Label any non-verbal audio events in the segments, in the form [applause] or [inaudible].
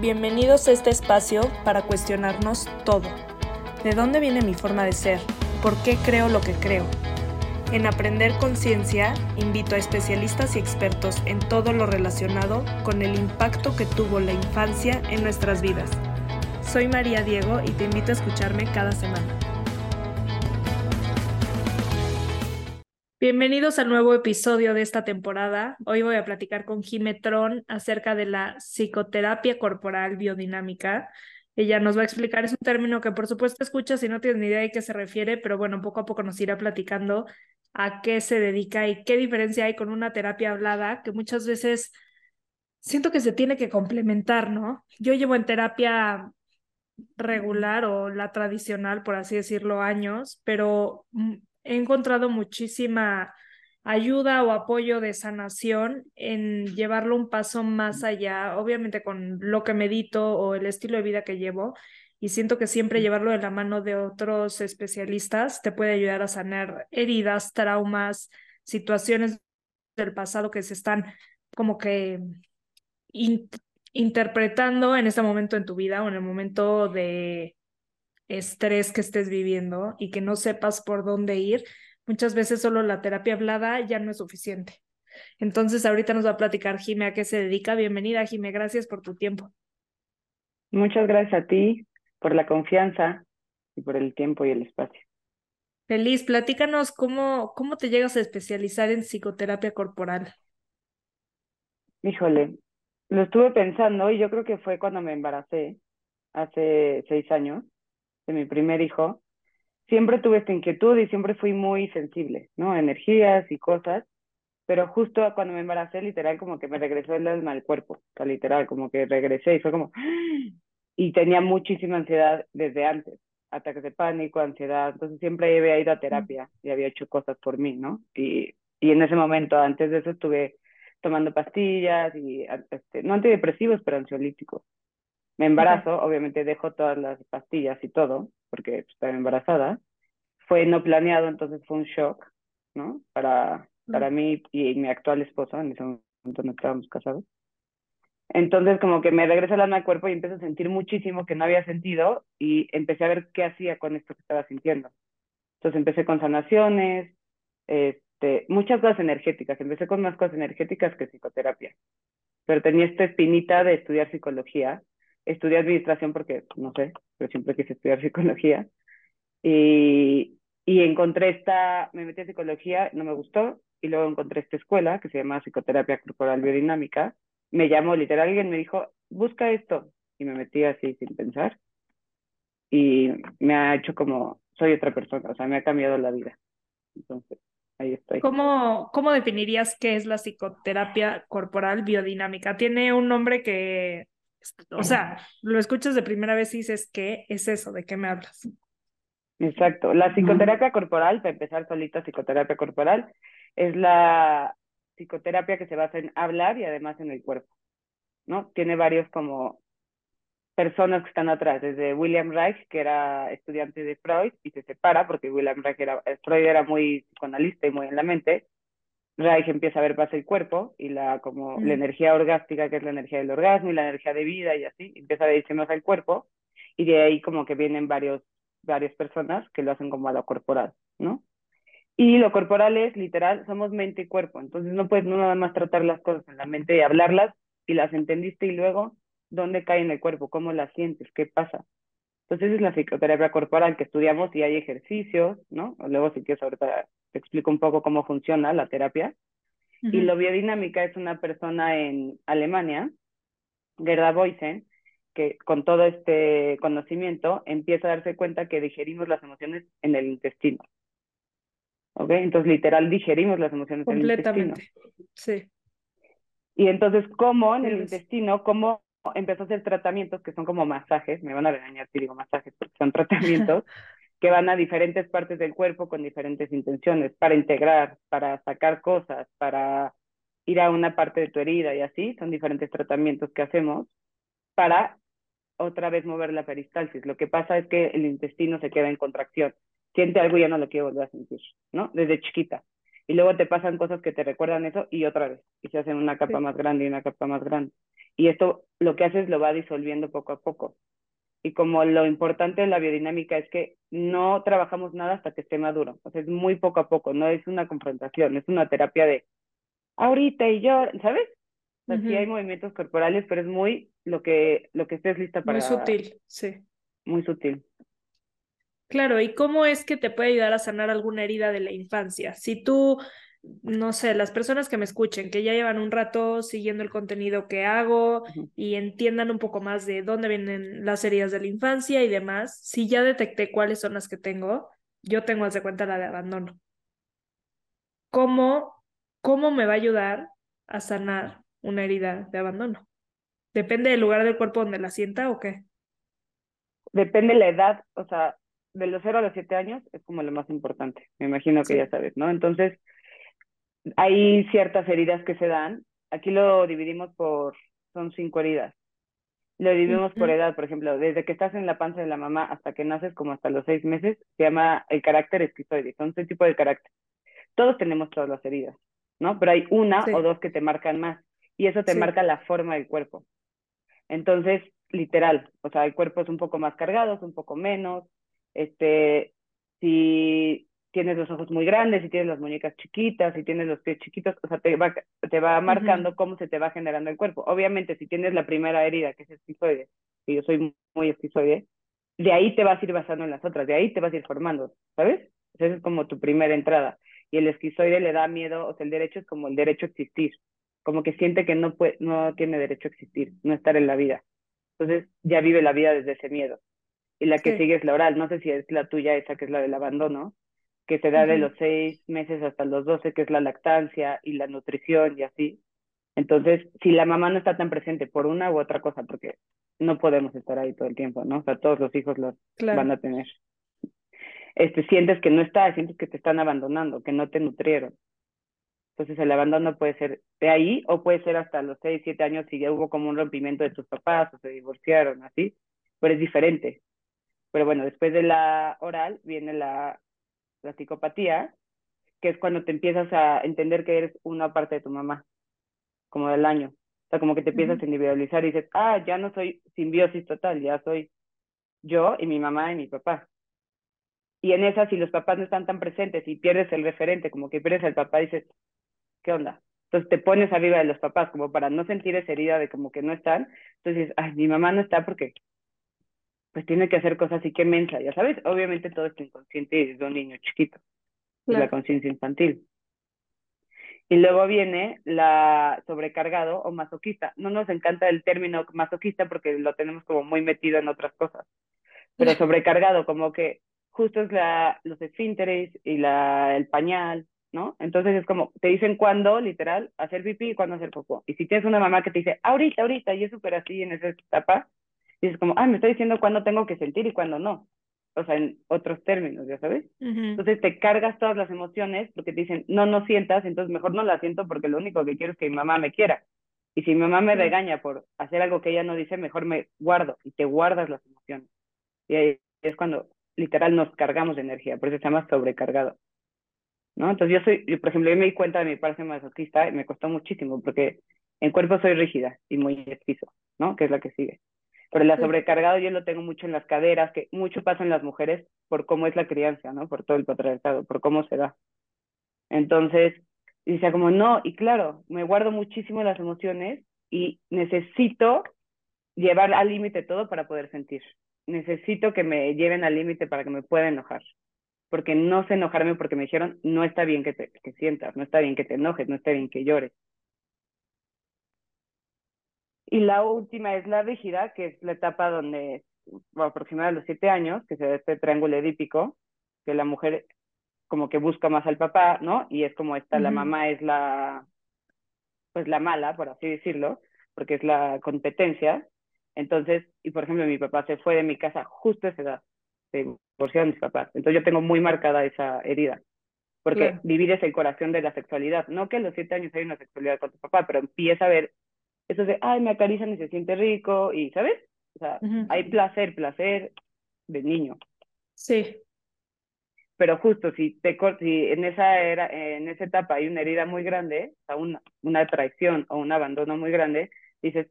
Bienvenidos a este espacio para cuestionarnos todo. ¿De dónde viene mi forma de ser? ¿Por qué creo lo que creo? En Aprender Conciencia invito a especialistas y expertos en todo lo relacionado con el impacto que tuvo la infancia en nuestras vidas. Soy María Diego y te invito a escucharme cada semana. Bienvenidos al nuevo episodio de esta temporada. Hoy voy a platicar con Jimetrón acerca de la psicoterapia corporal biodinámica. Ella nos va a explicar, es un término que por supuesto escuchas y no tienes ni idea de qué se refiere, pero bueno, poco a poco nos irá platicando a qué se dedica y qué diferencia hay con una terapia hablada que muchas veces siento que se tiene que complementar, ¿no? Yo llevo en terapia regular o la tradicional, por así decirlo, años, pero mm, he encontrado muchísima ayuda o apoyo de sanación en llevarlo un paso más allá, obviamente con lo que medito o el estilo de vida que llevo. Y siento que siempre llevarlo de la mano de otros especialistas te puede ayudar a sanar heridas, traumas, situaciones del pasado que se están como que interpretando en este momento en tu vida o en el momento de estrés que estés viviendo y que no sepas por dónde ir, muchas veces solo la terapia hablada ya no es suficiente. Entonces, ahorita nos va a platicar Jime a qué se dedica. Bienvenida, Jime, gracias por tu tiempo. Muchas gracias a ti por la confianza y por el tiempo y el espacio. Feliz, platícanos cómo, cómo te llegas a especializar en psicoterapia corporal. Híjole, lo estuve pensando y yo creo que fue cuando me embaracé, hace seis años mi primer hijo, siempre tuve esta inquietud y siempre fui muy sensible, ¿no? Energías y cosas, pero justo cuando me embaracé, literal, como que me regresó el alma al cuerpo, o sea, literal, como que regresé y fue como... Y tenía muchísima ansiedad desde antes, ataques de pánico, ansiedad, entonces siempre había ido a terapia y había hecho cosas por mí, ¿no? Y, y en ese momento, antes de eso, estuve tomando pastillas y, este, no antidepresivos, pero ansiolíticos me embarazo, obviamente dejo todas las pastillas y todo, porque estaba embarazada. Fue no planeado, entonces fue un shock, ¿no? Para, para mí y mi actual esposo, en ese momento no estábamos casados. Entonces como que me regresa el alma al cuerpo y empiezo a sentir muchísimo que no había sentido y empecé a ver qué hacía con esto que estaba sintiendo. Entonces empecé con sanaciones, este, muchas cosas energéticas, empecé con más cosas energéticas que psicoterapia. Pero tenía esta espinita de estudiar psicología estudié administración porque, no sé, pero siempre quise estudiar [laughs] psicología. Y, y encontré esta, me metí a psicología, no me gustó, y luego encontré esta escuela que se llama Psicoterapia Corporal Biodinámica. Me llamó literal alguien, me dijo, busca esto. Y me metí así sin pensar. Y me ha hecho como, soy otra persona, o sea, me ha cambiado la vida. Entonces, ahí estoy. ¿Cómo, cómo definirías qué es la psicoterapia corporal biodinámica? Tiene un nombre que o sea, lo escuchas de primera vez y dices, ¿qué es eso? ¿De qué me hablas? Exacto. La psicoterapia corporal, para empezar solita, psicoterapia corporal, es la psicoterapia que se basa en hablar y además en el cuerpo, ¿no? Tiene varios como personas que están atrás, desde William Reich, que era estudiante de Freud y se separa porque William Reich era, Freud era muy psicoanalista y muy en la mente, Reich empieza a ver más el cuerpo y la, como, la energía orgástica, que es la energía del orgasmo y la energía de vida y así, empieza a dirigirse más al cuerpo y de ahí como que vienen varios, varias personas que lo hacen como a lo corporal, ¿no? Y lo corporal es literal, somos mente y cuerpo, entonces no puedes no nada más tratar las cosas en la mente y hablarlas y las entendiste y luego dónde cae en el cuerpo, cómo las sientes, qué pasa. Entonces es la psicoterapia corporal que estudiamos y hay ejercicios, ¿no? Luego si quieres ahorita te explico un poco cómo funciona la terapia. Y lo biodinámica es una persona en Alemania, Gerda Boysen, que con todo este conocimiento empieza a darse cuenta que digerimos las emociones en el intestino. ¿Ok? Entonces, literal, digerimos las emociones en el intestino. Sí. Y entonces, ¿cómo en el intestino, cómo empezó a hacer tratamientos que son como masajes, me van a regañar si digo masajes porque son tratamientos, [laughs] que van a diferentes partes del cuerpo con diferentes intenciones, para integrar, para sacar cosas, para ir a una parte de tu herida y así, son diferentes tratamientos que hacemos para otra vez mover la peristalsis. Lo que pasa es que el intestino se queda en contracción, siente algo y ya no lo quiere volver a sentir, ¿no? Desde chiquita. Y luego te pasan cosas que te recuerdan eso y otra vez, y se hacen una capa más grande y una capa más grande. Y esto lo que hace es lo va disolviendo poco a poco. Y como lo importante de la biodinámica es que no trabajamos nada hasta que esté maduro. O sea, es muy poco a poco, no es una confrontación, es una terapia de ahorita y yo, ¿sabes? O sea, sí hay movimientos corporales, pero es muy lo que, lo que estés lista para. Muy sutil, sí. Muy sutil. Claro, ¿y cómo es que te puede ayudar a sanar alguna herida de la infancia? Si tú, no sé, las personas que me escuchen, que ya llevan un rato siguiendo el contenido que hago y entiendan un poco más de dónde vienen las heridas de la infancia y demás, si ya detecté cuáles son las que tengo, yo tengo, haz de cuenta, la de abandono. ¿Cómo, cómo me va a ayudar a sanar una herida de abandono? ¿Depende del lugar del cuerpo donde la sienta o qué? Depende la edad, o sea, de los 0 a los 7 años es como lo más importante, me imagino que ya sabes, ¿no? Entonces, hay ciertas heridas que se dan, aquí lo dividimos por, son cinco heridas. Lo dividimos por edad, por ejemplo, desde que estás en la panza de la mamá hasta que naces, como hasta los seis meses, se llama el carácter esquizoide, son ese tipo de carácter. Todos tenemos todas las heridas, ¿no? Pero hay una o dos que te marcan más, y eso te marca la forma del cuerpo. Entonces, literal, o sea, hay cuerpos un poco más cargados, un poco menos, este, si tienes los ojos muy grandes, si tienes las muñecas chiquitas, si tienes los pies chiquitos, o sea, te va, te va marcando cómo se te va generando el cuerpo. Obviamente, si tienes la primera herida, que es esquizoide, y yo soy muy esquizoide, de ahí te vas a ir basando en las otras, de ahí te vas a ir formando, ¿sabes? Esa es como tu primera entrada. Y el esquizoide le da miedo, o sea, el derecho es como el derecho a existir, como que siente que no, puede, no tiene derecho a existir, no estar en la vida. Entonces ya vive la vida desde ese miedo y la que sigue es la oral. No sé si es la tuya esa, que es la del abandono, que se da de los seis meses hasta los doce, que es la lactancia y la nutrición y así. Entonces, si la mamá no está tan presente por una u otra cosa, porque no podemos estar ahí todo el tiempo, ¿no? O sea, todos los hijos los van a tener. Este, sientes que no está, sientes que te están abandonando, que no te nutrieron. Entonces el abandono puede ser de ahí o puede ser hasta los seis, siete años si ya hubo como un rompimiento de tus papás o se divorciaron, así, pero es diferente. Pero bueno, después de la oral viene la, la psicopatía, que es cuando te empiezas a entender que eres una parte de tu mamá, como del año. O sea, como que te empiezas a individualizar y dices, ah, ya no soy simbiosis total, ya soy yo y mi mamá y mi papá. Y en esa, si los papás no están tan presentes y pierdes el referente, como que pierdes al papá, dices, ¿qué onda? Entonces te pones arriba de los papás como para no sentir esa herida de como que no están. Entonces dices, ay, mi mamá no está porque pues tiene que hacer cosas así que mensa, ya sabes, obviamente todo está inconsciente de un niño chiquito, la conciencia infantil. Y luego viene la sobrecargado o masoquista. No nos encanta el término masoquista porque lo tenemos como muy metido en otras cosas, pero [laughs] sobrecargado como que justo es la, los esfínteres y la, el pañal, ¿no? Entonces es como, te dicen cuándo, literal, hacer pipí y cuándo hacer popó. Y si tienes una mamá que te dice, ahorita, ahorita, y es súper así en esa etapa, y es como, ah, me está diciendo cuándo tengo que sentir y cuándo no. O sea, en otros términos, ¿ya sabes? Entonces te cargas todas las emociones porque te dicen, no, no sientas, entonces mejor no la siento porque lo único que quiero es que mi mamá me quiera. Y si mi mamá me regaña por hacer algo que ella no dice, mejor me guardo y te guardas las emociones. Y ahí es cuando literal nos cargamos de energía, por eso se llama sobrecargado. ¿No? Entonces yo soy, yo, por ejemplo, yo me di cuenta de mi parte masoquista y me costó muchísimo porque en cuerpo soy rígida y muy esquizo, ¿no? Que es la que sigue. Pero la sobrecargado yo lo tengo mucho en las caderas, que mucho pasa en las mujeres por cómo es la crianza, ¿no? Por todo el patriarcado, por cómo se da. Entonces, dice como, no, y claro, me guardo muchísimo las emociones y necesito llevar al límite todo para poder sentir. Necesito que me lleven al límite para que me pueda enojar. Porque no sé enojarme porque me dijeron, no está bien que te que sientas, no está bien que te enojes, no está bien que llores. Y la última es la rígida, que es la etapa donde, bueno, aproximadamente a los siete años, que se da este triángulo edípico, que la mujer como que busca más al papá, ¿no? Y es como esta, la mamá es la, pues la mala, por así decirlo, porque es la competencia. Entonces, y por ejemplo, mi papá se fue de mi casa justo a esa edad, se divorciaron mis papás. Entonces yo tengo muy marcada esa herida, porque vivir es el corazón de la sexualidad. No que a los siete años hay una sexualidad con tu papá, pero empieza a ver eso de, ay, me acarician y se siente rico, y, ¿sabes? O sea, hay placer, placer de niño. Sí. Pero justo si, te, si en, esa era, en esa etapa hay una herida muy grande, o sea, una, una traición o un abandono muy grande, dices,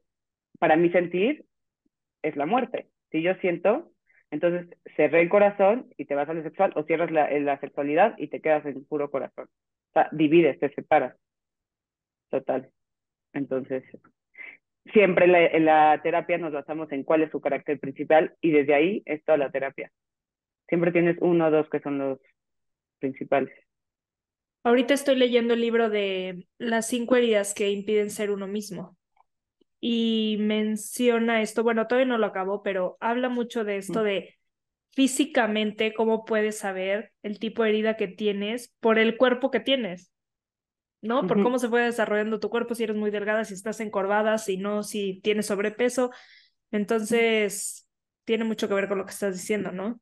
para mí sentir es la muerte. Si yo siento, entonces cerré el corazón y te vas a lo sexual, o cierras la, la sexualidad y te quedas en puro corazón. O sea, divides, te separas. Total. Entonces, siempre en la terapia nos basamos en cuál es su carácter principal y desde ahí es toda la terapia. Siempre tienes uno o dos que son los principales. Ahorita estoy leyendo el libro de las cinco heridas que impiden ser uno mismo. Y menciona esto, bueno, todavía no lo acabo, pero habla mucho de esto de físicamente cómo puedes saber el tipo de herida que tienes por el cuerpo que tienes. ¿No? Por cómo se fue desarrollando tu cuerpo, si eres muy delgada, si estás encorvada, si no, si tienes sobrepeso. Entonces, tiene mucho que ver con lo que estás diciendo, ¿no?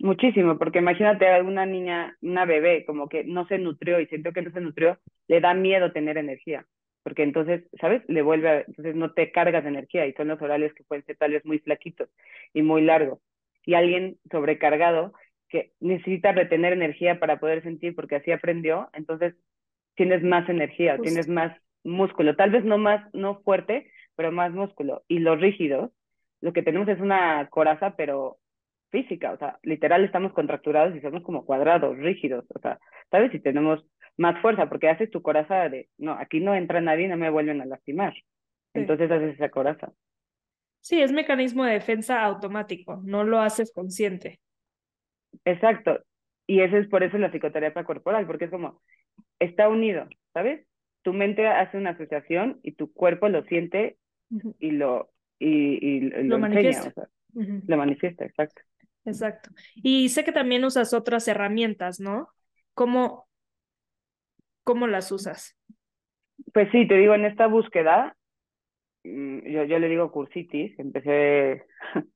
Muchísimo, porque imagínate a una niña, una bebé, como que no se nutrió y siento que no se nutrió, le da miedo tener energía, porque entonces, ¿sabes? Le vuelve a, entonces no te cargas de energía y son los horarios que pueden ser tal vez muy flaquitos y muy largos. Y alguien sobrecargado que necesita retener energía para poder sentir porque así aprendió, entonces tienes más energía, tienes más músculo, tal vez no más, no fuerte, pero más músculo. Y los rígidos, lo que tenemos es una coraza, pero física, o sea, literal estamos contracturados y somos como cuadrados, rígidos, o sea, ¿sabes? Si tenemos más fuerza, porque haces tu coraza de, no, aquí no entra nadie, no me vuelven a lastimar. Entonces haces esa coraza. Sí, es mecanismo de defensa automático, no lo haces consciente. Exacto. Y eso es por eso la psicoterapia corporal, porque es como, está unido, ¿sabes? Tu mente hace una asociación y tu cuerpo lo siente y lo, y, lo, manifiesta. Lo manifiesta, exacto. Exacto. Y sé que también usas otras herramientas, ¿no? ¿Cómo, cómo las usas? Pues sí, te digo, en esta búsqueda, mm, yo, yo le digo cursitis, empecé [laughs]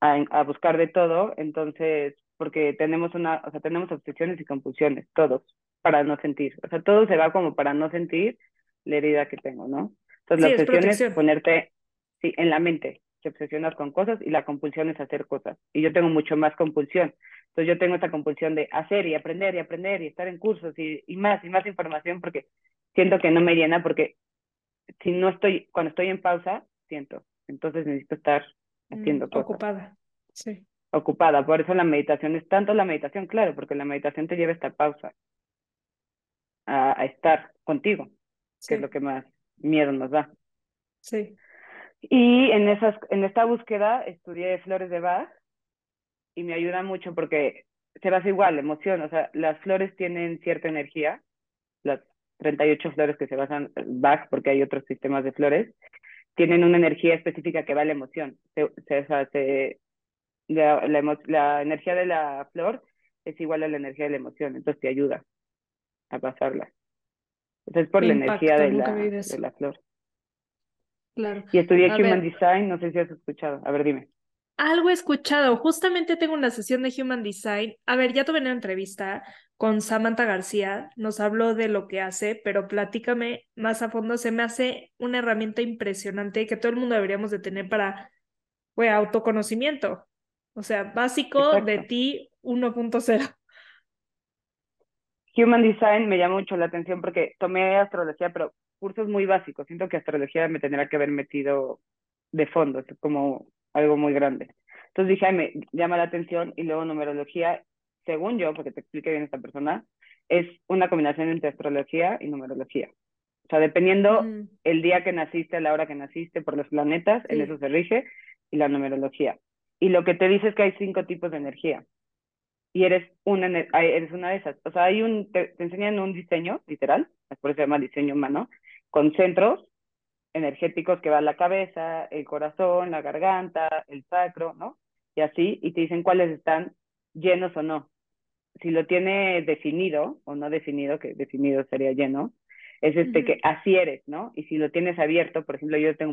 a, a buscar de todo, entonces, porque tenemos una, o sea, tenemos obsesiones y compulsiones, todos para no sentir. O sea, todo se va como para no sentir la herida que tengo, ¿no? Entonces, la obsesión es, ponerte sí, en la mente. Te obsesionas con cosas y la compulsión es hacer cosas. Y yo tengo mucho más compulsión. Entonces, yo tengo esta compulsión de hacer y aprender y aprender y estar en cursos y, y más y más información porque siento que no me llena porque si no estoy, cuando estoy en pausa, siento. Entonces necesito estar mm, haciendo cosas. Ocupada, sí. Ocupada. Por eso la meditación es tanto la meditación, claro, porque la meditación te lleva a esta pausa a, estar contigo, que es lo que más miedo nos da. Sí. Y en, esas, en esta búsqueda estudié flores de Bach y me ayuda mucho porque se basa igual, emoción, o sea, las flores tienen cierta energía, las 38 flores que se basan Bach, porque hay otros sistemas de flores, tienen una energía específica que va a la emoción. Se, se, la, la, la, energía de la flor es igual a la energía de la emoción, entonces te ayuda a pasarla. es por la energía de la, de la flor. Claro. Y estudié Human Design, no sé si has escuchado. A ver, dime. Algo he escuchado. Justamente tengo una sesión de Human Design. A ver, ya tuve una entrevista con Samantha García. Nos habló de lo que hace, pero platícame más a fondo. Se me hace una herramienta impresionante que todo el mundo deberíamos de tener para, pues, autoconocimiento. O sea, básico de ti 1.0. Human Design me llama mucho la atención porque tomé astrología, pero cursos muy básicos. Siento que astrología me tendría que haber metido de fondo, es como algo muy grande. Entonces dije, me llama la atención y luego numerología, según yo, porque te explique bien esta persona, es una combinación entre astrología y numerología. O sea, dependiendo el día que naciste, la hora que naciste, por los planetas, en eso se rige, y la numerología. Y lo que te dice es que hay cinco tipos de energía y eres una, eres una de esas. O sea, hay un, te, enseñan un diseño, literal, por eso se llama diseño humano, con centros energéticos que va a la cabeza, el corazón, la garganta, el sacro, ¿no? Y así, y te dicen cuáles están llenos o no. Si lo tiene definido o no definido, que definido sería lleno, es este que así eres, ¿no? Y si lo tienes abierto, por ejemplo, yo tengo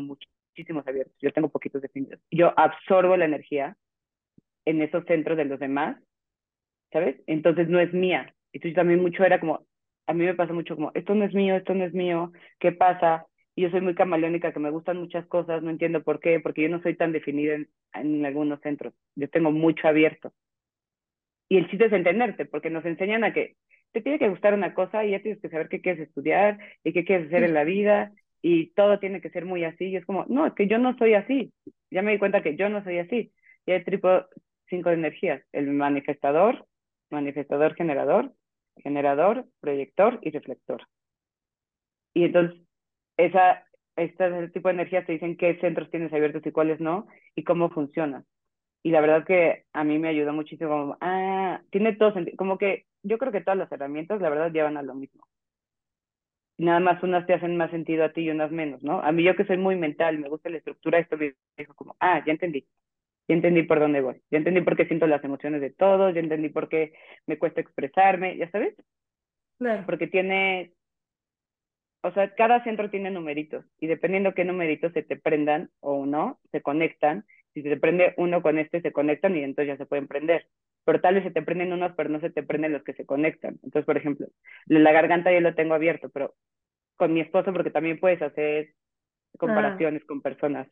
muchísimos abiertos, yo tengo poquitos definidos. Yo absorbo la energía en esos centros de los demás ¿sabes? Entonces no es mía. Entonces también mucho era como, a mí me pasa mucho como, esto no es mío, esto no es mío, ¿qué pasa? Y yo soy muy camaleónica, que me gustan muchas cosas, no entiendo por qué, porque yo no soy tan definida en, en algunos centros, yo tengo mucho abierto. Y el chiste es entenderte, porque nos enseñan a que te tiene que gustar una cosa y ya tienes que saber qué quieres estudiar y qué quieres hacer en la vida y todo tiene que ser muy así. Y es como, no, es que yo no soy así. Ya me di cuenta que yo no soy así. Y hay tipo cinco de energías, el manifestador, manifestador generador, generador, proyector y reflector. Y entonces, esa, este tipo de energías te dicen qué centros tienes abiertos y cuáles no, y cómo funcionan. Y la verdad que a mí me ayudó muchísimo. Ah, tiene todo. Como que yo creo que todas las herramientas, la verdad, llevan a lo mismo. Nada más unas te hacen más sentido a ti y unas menos, ¿no? A mí yo que soy muy mental, me gusta la estructura, esto me dijo como, ah, ya entendí. Ya entendí por dónde voy. Ya entendí por qué siento las emociones de todos. Ya entendí por qué me cuesta expresarme. ¿Ya sabes? Claro. Porque tiene o sea, cada centro tiene numeritos y dependiendo qué numeritos se te prendan o no, se conectan. Si se te prende uno con este, se conectan y entonces ya se pueden prender. Pero tal vez se te prenden unos, pero no se te prenden los que se conectan. Entonces, por ejemplo, la garganta yo lo tengo abierto, pero con mi esposo, porque también puedes hacer comparaciones ah. con personas.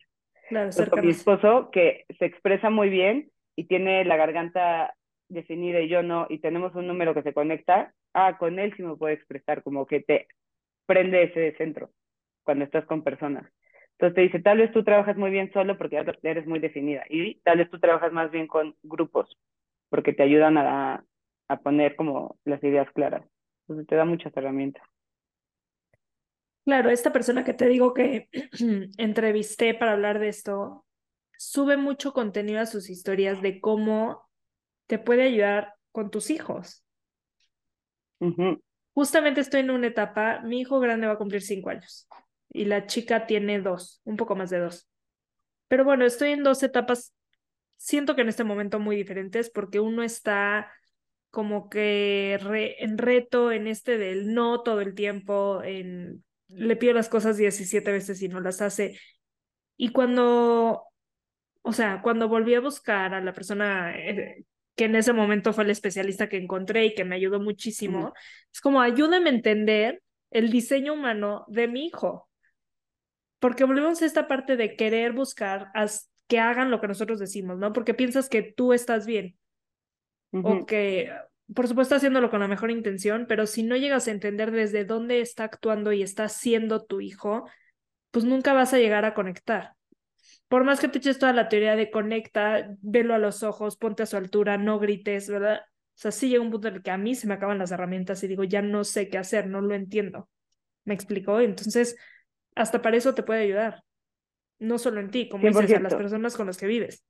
Claro, con mi esposo, que se expresa muy bien y tiene la garganta definida y yo no, y tenemos un número que se conecta, ah, con él sí me puedo expresar, como que te prende ese centro cuando estás con personas. Entonces te dice, tal vez tú trabajas muy bien solo porque eres muy definida y tal vez tú trabajas más bien con grupos porque te ayudan a, a poner como las ideas claras. Entonces te da muchas herramientas. Claro, esta persona que te digo que [clears throat] entrevisté para hablar de esto, sube mucho contenido a sus historias de cómo te puede ayudar con tus hijos. Justamente estoy en una etapa, mi hijo grande va a cumplir cinco años y la chica tiene dos, un poco más de dos. Pero bueno, estoy en dos etapas, siento que en este momento muy diferentes porque uno está como que en reto en este del no todo el tiempo, en le pido las cosas 17 veces y no las hace. Y cuando, o sea, cuando volví a buscar a la persona eh, que en ese momento fue el especialista que encontré y que me ayudó muchísimo, es como ayúdame a entender el diseño humano de mi hijo. Porque volvemos a esta parte de querer buscar que hagan lo que nosotros decimos, ¿no? Porque piensas que tú estás bien. O que, por supuesto, haciéndolo con la mejor intención, pero si no llegas a entender desde dónde está actuando y está siendo tu hijo, pues nunca vas a llegar a conectar por más que te eches toda la teoría de conecta, velo a los ojos, ponte a su altura, no grites, ¿verdad? O sea, sí llega un punto en el que a mí se me acaban las herramientas y digo, ya no sé qué hacer, no lo entiendo. ¿Me explicó? Entonces, hasta para eso te puede ayudar. No solo en ti, como dices, a las personas con las que vives.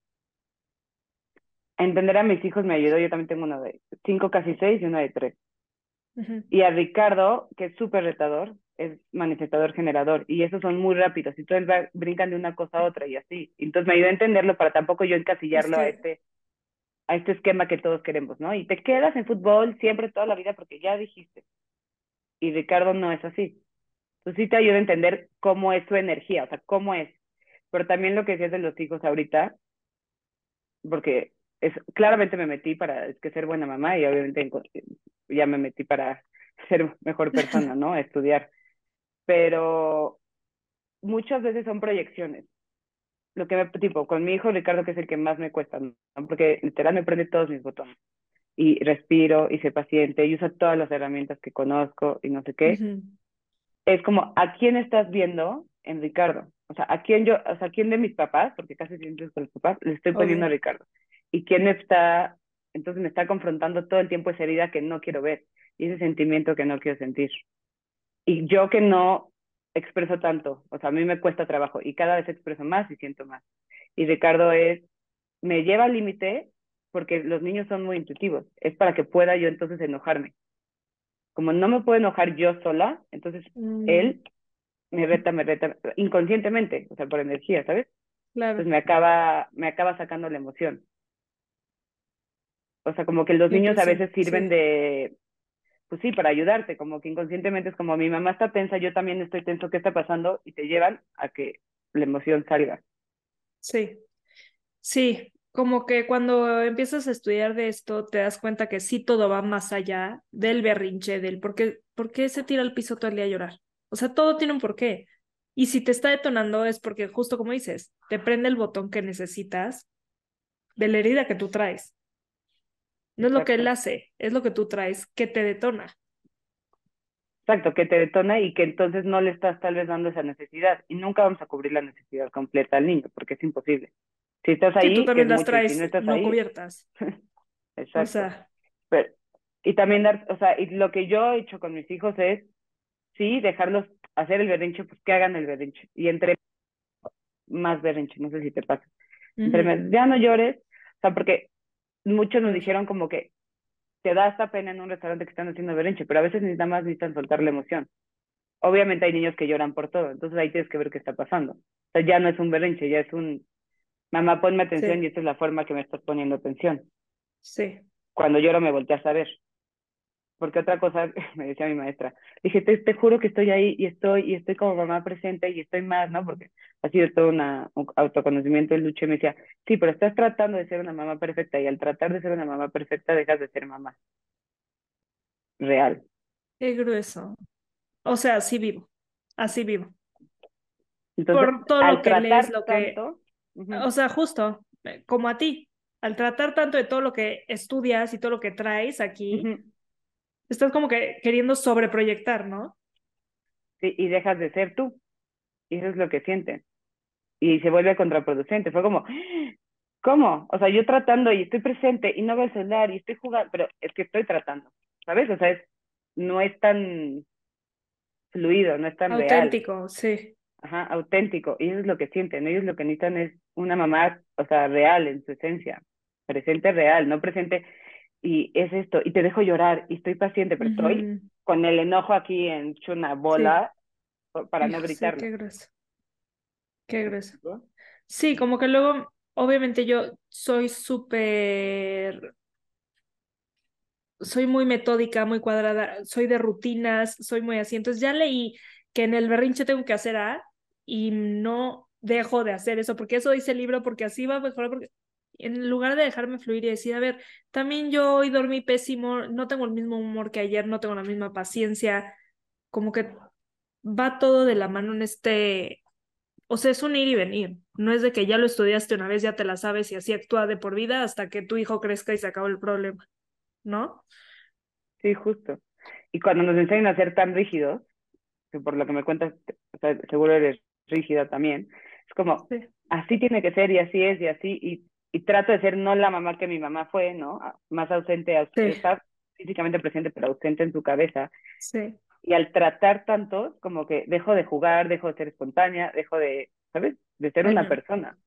entender a mis hijos me ayudó. Yo también tengo uno de cinco, casi seis y uno de tres. Y a Ricardo, que es súper retador, es manifestador generador y esos son muy rápidos y todos brincan de una cosa a otra y así. Entonces me ayudó a entenderlo para tampoco yo encasillarlo a este a este esquema que todos queremos, ¿no? Y te quedas en fútbol siempre toda la vida porque ya dijiste. Y Ricardo no es así. Entonces sí te ayuda a entender cómo es su energía, o sea, cómo es. Pero también lo que decías de los hijos ahorita, porque es, claramente me metí para es que ser buena mamá y obviamente ya me metí para [laughs] ser mejor persona, ¿no? Estudiar pero muchas veces son proyecciones. Lo que me, tipo, con mi hijo Ricardo, que es el que más me cuesta, ¿no? porque literal me prende todos mis botones. Y respiro y sé paciente y uso todas las herramientas que conozco y no sé qué. Es como, ¿a quién estás viendo en Ricardo? O sea, ¿a quién yo, o sea, ¿a quién de mis papás, porque casi siempre es con los papás, le estoy poniendo a Ricardo? ¿Y quién está, entonces me está confrontando todo el tiempo esa herida que no quiero ver y ese sentimiento que no quiero sentir? Y yo que no expreso tanto, o sea, a mí me cuesta trabajo y cada vez expreso más y siento más. Y Ricardo es, me lleva al límite porque los niños son muy intuitivos, es para que pueda yo entonces enojarme. Como no me puedo enojar yo sola, entonces mm. él me reta, me reta inconscientemente, o sea, por energía, ¿sabes? Claro. Entonces me acaba, me acaba sacando la emoción. O sea, como que los niños a veces sirven de, pues sí, para ayudarte, como que inconscientemente es como mi mamá está tensa, yo también estoy tenso, ¿qué está pasando? Y te llevan a que la emoción salga. Sí, sí, como que cuando empiezas a estudiar de esto te das cuenta que sí todo va más allá del berrinche, del por qué, por qué se tira al piso todo el día a llorar. O sea, todo tiene un porqué. Y si te está detonando es porque justo como dices, te prende el botón que necesitas de la herida que tú traes. No es lo que él hace, es lo que tú traes que te detona. Exacto, que te detona y que entonces no le estás tal vez dando esa necesidad. Y nunca vamos a cubrir la necesidad completa al niño, porque es imposible. Si estás ahí, Sí, tú también es las mucho, traes si no estás no ahí, cubiertas. [laughs] exacto. O sea, Pero, y también dar, o sea, y lo que yo he hecho con mis hijos es, sí, dejarlos hacer el berrinche, pues que hagan el berrinche. Y entre más berrinche, no sé si te pasa. Entre más, ya no llores, o sea, porque muchos nos dijeron como que te da esta pena en un restaurante que están haciendo berrinche, pero a veces ni nada más necesitan soltar la emoción. Obviamente hay niños que lloran por todo, entonces ahí tienes que ver qué está pasando. O sea, ya no es un berrinche, ya es un, mamá, ponme atención sí, y esta es la forma que me estás poniendo atención. sí. Cuando lloro me volteas a ver. Porque otra cosa, [laughs] me decía mi maestra, dije, te, te juro que estoy ahí y estoy, y estoy como mamá presente y estoy más, ¿no? Porque ha sido todo una, un autoconocimiento el lucha y me decía, sí, pero estás tratando de ser una mamá perfecta y al tratar de ser una mamá perfecta dejas de ser mamá real. Qué grueso. O sea, así vivo. Así vivo. Entonces, Por todo al lo que lees, lo que, tanto, o sea, justo, eh, como a ti, al tratar tanto de todo lo que estudias y todo lo que traes aquí, estás como que queriendo sobreproyectar, ¿no? sí, y dejas de ser tú. Y eso es lo que sienten. Y se vuelve contraproducente. Fue como, ¿cómo? O sea, yo tratando y estoy presente y no veo el celular y estoy jugando, pero es que estoy tratando, ¿sabes? O sea, es, no es tan fluido, no es tan real, Auténtico, sí. ajá, auténtico. Y eso es lo que sienten. Ellos lo que necesitan es una mamá, o sea, real en su esencia, presente real, no presente y es esto, y te dejo llorar y estoy paciente, pero estoy con el enojo aquí en una Sí. bola pa- para no Hijo, sí, gritarlo. qué grueso. Qué grueso. ¿no? Sí, como que luego, obviamente yo soy súper, soy muy metódica, muy cuadrada, soy de rutinas, soy muy así. Entonces ya leí que en el berrinche tengo que hacer A y no dejo de hacer eso, porque eso dice el libro, porque así va a mejorar, porque en lugar de dejarme fluir y decir, a ver, también yo hoy dormí pésimo, no tengo el mismo humor que ayer, no tengo la misma paciencia, como que va todo de la mano en este o sea, es un ir y venir. No es de que ya lo estudiaste una vez, ya te la sabes y así actúa de por vida hasta que tu hijo crezca y se acabó el problema, ¿no? Sí, justo. Y cuando nos enseñan a ser tan rígidos, que por lo que me cuentas, o sea, seguro eres rígida también, es como, Sí. así tiene que ser y así es y así, y, y trato de ser no la mamá que mi mamá fue, ¿no? Más ausente, aus- Sí, está físicamente presente, pero ausente en su cabeza. sí, Y al tratar tanto, como que dejo de jugar, dejo de ser espontánea, dejo de, ¿sabes? De ser una persona.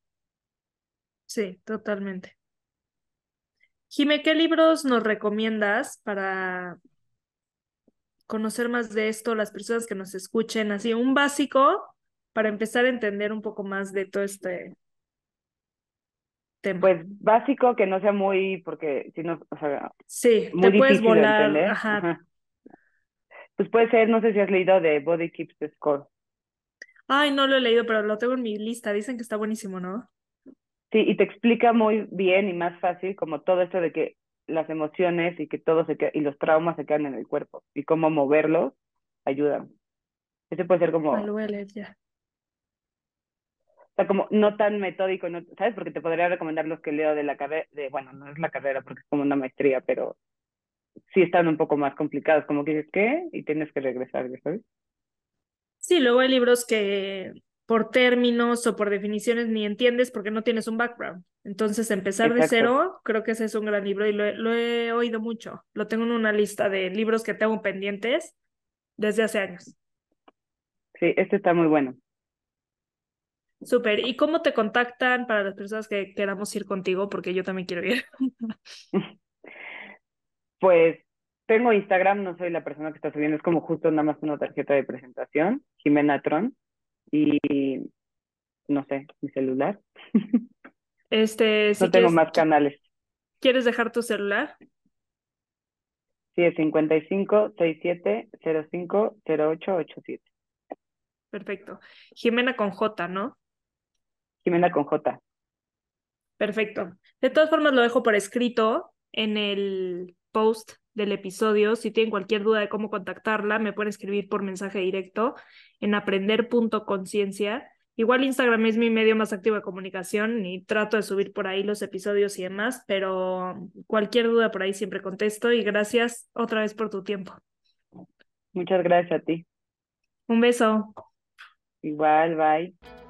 Sí, totalmente. Jime, ¿qué libros nos recomiendas para conocer más de esto, las personas que nos escuchen? Así, un básico para empezar a entender un poco más de todo este tema. Pues básico, que no sea muy, porque si no, o sea, Sí, muy te puedes de volar, ajá. Ajá. Pues puede ser, no sé si has leído de Body Keeps the Score. Ay, no lo he leído, pero lo tengo en mi lista. Dicen que está buenísimo, ¿no? Sí, y te explica muy bien y más fácil como todo esto de que las emociones y que todo se queda, y los traumas se quedan en el cuerpo y cómo moverlos ayudan. Ese puede ser como, lo voy a leer ya. O sea, como no tan metódico, no, ¿sabes? Porque te podría recomendar los que leo de la carrera, de, bueno, no es la carrera porque es como una maestría, pero sí están un poco más complicados, como que dices, ¿qué? Y tienes que regresar, ¿ya ¿sabes? Sí, luego hay libros que por términos o por definiciones ni entiendes porque no tienes un background. Entonces, empezar de cero, creo que ese es un gran libro y lo, lo he oído mucho. Lo tengo en una lista de libros que tengo pendientes desde hace años. Sí, este está muy bueno. Súper. ¿Y cómo te contactan para las personas que queramos ir contigo? Porque yo también quiero ir. [laughs] Pues tengo Instagram, no soy la persona que está subiendo, es como justo nada más una tarjeta de presentación, Jimena Tron, y no sé, mi celular. [laughs] Este, si No tengo quieres, más canales. ¿quieres dejar tu celular? Sí, es 55 67 05 08 87. Perfecto. Jimena con J, ¿no? Jimena con J. Perfecto. De todas formas, lo dejo por escrito en el post del episodio. Si tienen cualquier duda de cómo contactarla, me pueden escribir por mensaje directo en aprender.conciencia. Igual Instagram es mi medio más activo de comunicación y trato de subir por ahí los episodios y demás, pero cualquier duda por ahí siempre contesto y gracias otra vez por tu tiempo. Muchas gracias a ti. Un beso. Igual, bye.